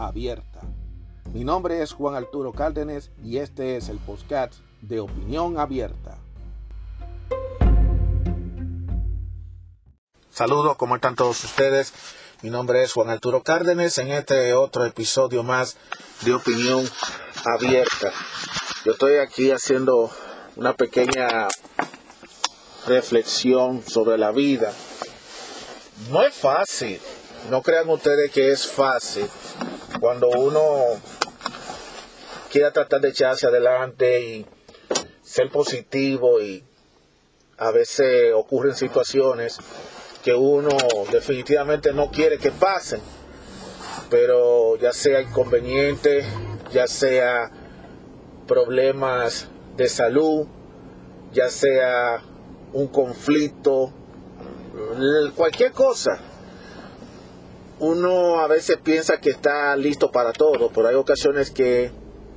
abierta. Mi nombre es Juan Arturo Cárdenas y este es el podcast de Opinión Abierta. Saludos, ¿cómo están todos ustedes? Mi nombre es Juan Arturo Cárdenas en este otro episodio más de Opinión Abierta. Yo estoy aquí haciendo una pequeña reflexión sobre la vida. No es fácil, no crean ustedes que es fácil cuando uno quiere tratar de echarse adelante y ser positivo y a veces ocurren situaciones que uno definitivamente no quiere que pasen, pero ya sea inconveniente, ya sea problemas de salud, ya sea un conflicto, cualquier cosa. Uno a veces piensa que está listo para todo, pero hay ocasiones que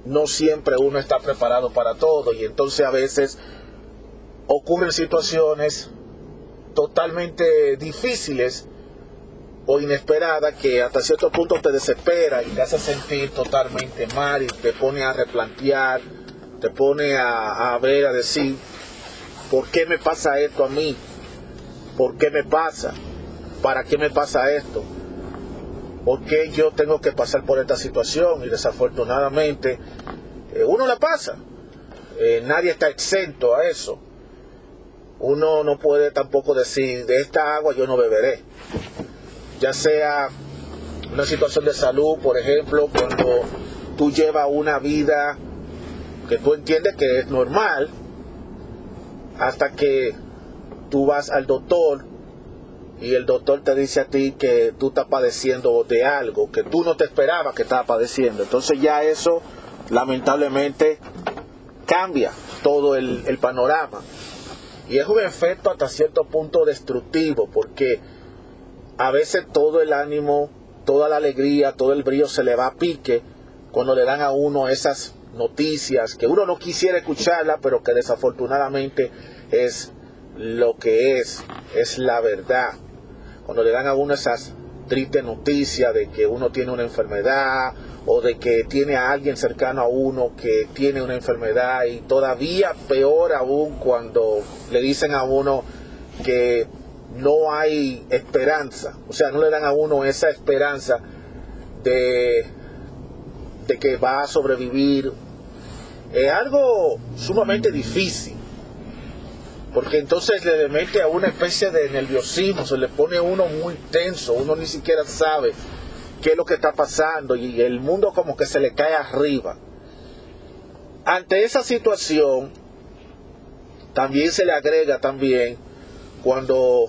no siempre uno está preparado para todo y entonces a veces ocurren situaciones totalmente difíciles o inesperadas que hasta cierto punto te desespera y te hace sentir totalmente mal y te pone a replantear, te pone a, a ver, a decir, ¿por qué me pasa esto a mí? ¿Por qué me pasa? ¿Para qué me pasa esto? ¿Por qué yo tengo que pasar por esta situación? Y desafortunadamente eh, uno la pasa. Eh, nadie está exento a eso uno no puede tampoco decir, de esta agua yo no beberé. Ya sea una situación de salud, por ejemplo, cuando tú llevas una vida que tú entiendes que es normal, hasta que tú vas al doctor y el doctor te dice a ti que tú estás padeciendo de algo que tú no te esperabas que estabas padeciendo. Entonces ya eso lamentablemente cambia todo el, panorama. Y es un efecto hasta cierto punto destructivo porque a veces todo el ánimo, toda la alegría, todo el brillo se le va a pique cuando le dan a uno esas noticias que uno no quisiera escucharla, pero que desafortunadamente es lo que es, es la verdad. Cuando le dan a uno esas tristes noticias de que uno tiene una enfermedad o de que tiene a alguien cercano a uno que tiene una enfermedad y todavía peor aún cuando le dicen a uno que no hay esperanza, o sea, no le dan a uno esa esperanza de, de que va a sobrevivir. Es algo sumamente difícil, porque entonces le mete a una especie de nerviosismo, se le pone a uno muy tenso, uno ni siquiera sabe qué es lo que está pasando y el mundo como que se le cae arriba. Ante esa situación, también se le agrega también cuando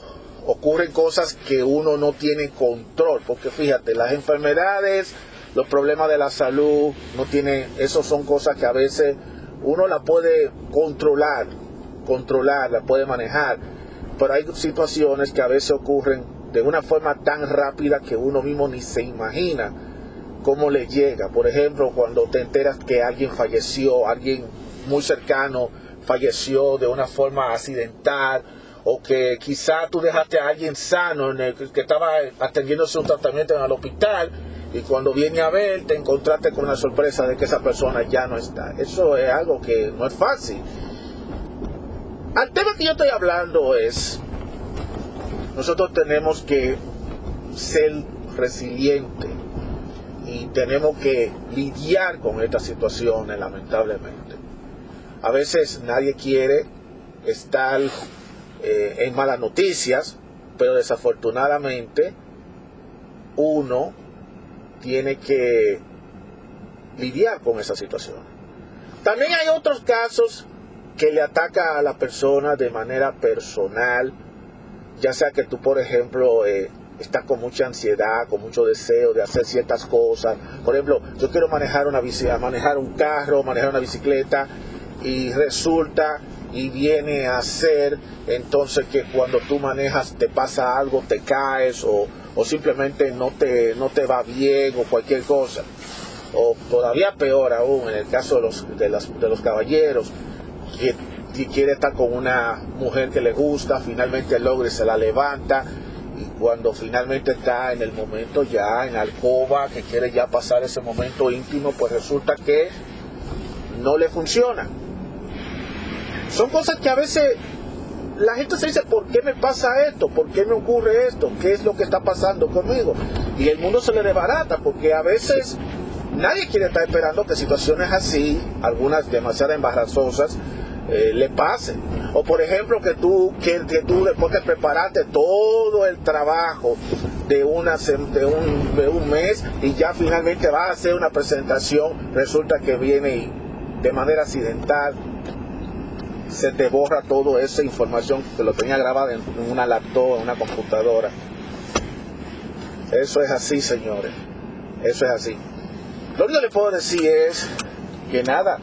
ocurren cosas que uno no tiene control, porque fíjate, las enfermedades, los problemas de la salud, no tiene, esos son cosas que a veces uno la puede controlar, controlar, la puede manejar, pero hay situaciones que a veces ocurren de una forma tan rápida que uno mismo ni se imagina cómo le llega. Por ejemplo, cuando te enteras que alguien falleció, alguien muy cercano falleció de una forma accidental, o que quizá tú dejaste a alguien sano en el que estaba atendiéndose un tratamiento en el hospital y cuando viene a ver te encontraste con la sorpresa de que esa persona ya no está. Eso es algo que no es fácil. Al tema que yo estoy hablando es nosotros tenemos que ser resilientes y tenemos que lidiar con estas situaciones, lamentablemente. A veces nadie quiere estar eh, en malas noticias, pero desafortunadamente uno tiene que lidiar con esa situación. También hay otros casos que le ataca a la persona de manera personal, ya sea que tú, por ejemplo, eh, está con mucha ansiedad, con mucho deseo de hacer ciertas cosas. Por ejemplo, yo quiero manejar una bici, manejar un carro, manejar una bicicleta y resulta y viene a ser entonces que cuando tú manejas te pasa algo, te caes o, simplemente no te, no te va bien o cualquier cosa. O todavía peor aún, en el caso de los, de de los caballeros, que, quiere estar con una mujer que le gusta, finalmente logra y se la levanta. Y cuando finalmente está en el momento ya en alcoba, que quiere ya pasar ese momento íntimo, pues resulta que no le funciona son cosas que a veces la gente se dice, ¿por qué me pasa esto? ¿Por qué me ocurre esto? ¿Qué es lo que está pasando conmigo? Y el mundo se le desbarata porque a veces nadie quiere estar esperando que situaciones así, algunas demasiado embarazosas, eh, le pasen. O por ejemplo que tú, que, tú después de prepararte todo el trabajo de, una, de, un, de un mes y ya finalmente vas a hacer una presentación, resulta que viene de manera accidental se te borra toda esa información que lo tenía grabada en una laptop, en una computadora. Eso es así, señores. Eso es así. Lo único que le puedo decir es que nada,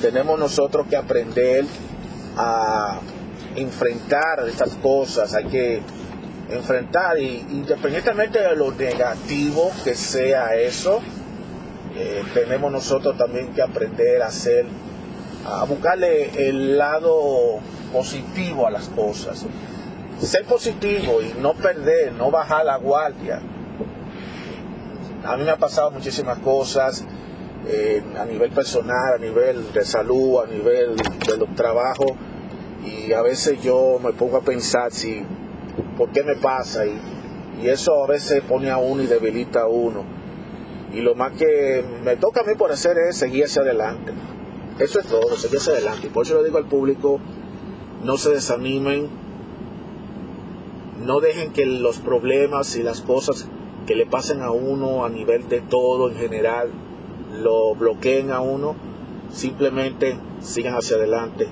tenemos nosotros que aprender a enfrentar estas cosas, hay que enfrentar y independientemente de lo negativo que sea eso, eh, tenemos nosotros también que aprender a ser a buscarle el lado positivo a las cosas. Ser positivo y no perder, no bajar la guardia. A mí me ha pasado muchísimas cosas eh, a nivel personal, a nivel de salud, a nivel de los trabajos y a veces yo me pongo a pensar si, ¿por qué me pasa? Y, y eso a veces pone a uno y debilita a uno. Y lo más que me toca a mí por hacer es seguir hacia adelante. Eso es todo, seguirse adelante. Y por eso le digo al público, no se desanimen, no dejen que los problemas y las cosas que le pasen a uno a nivel de todo en general lo bloqueen a uno, simplemente sigan hacia adelante.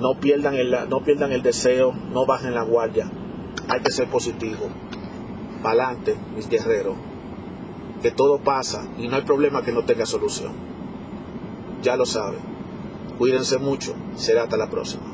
No pierdan el, no pierdan el deseo, no bajen la guardia. Hay que ser positivo. Adelante, mis guerreros. Que todo pasa y no hay problema que no tenga solución ya lo saben. Cuídense mucho. Será hasta la próxima.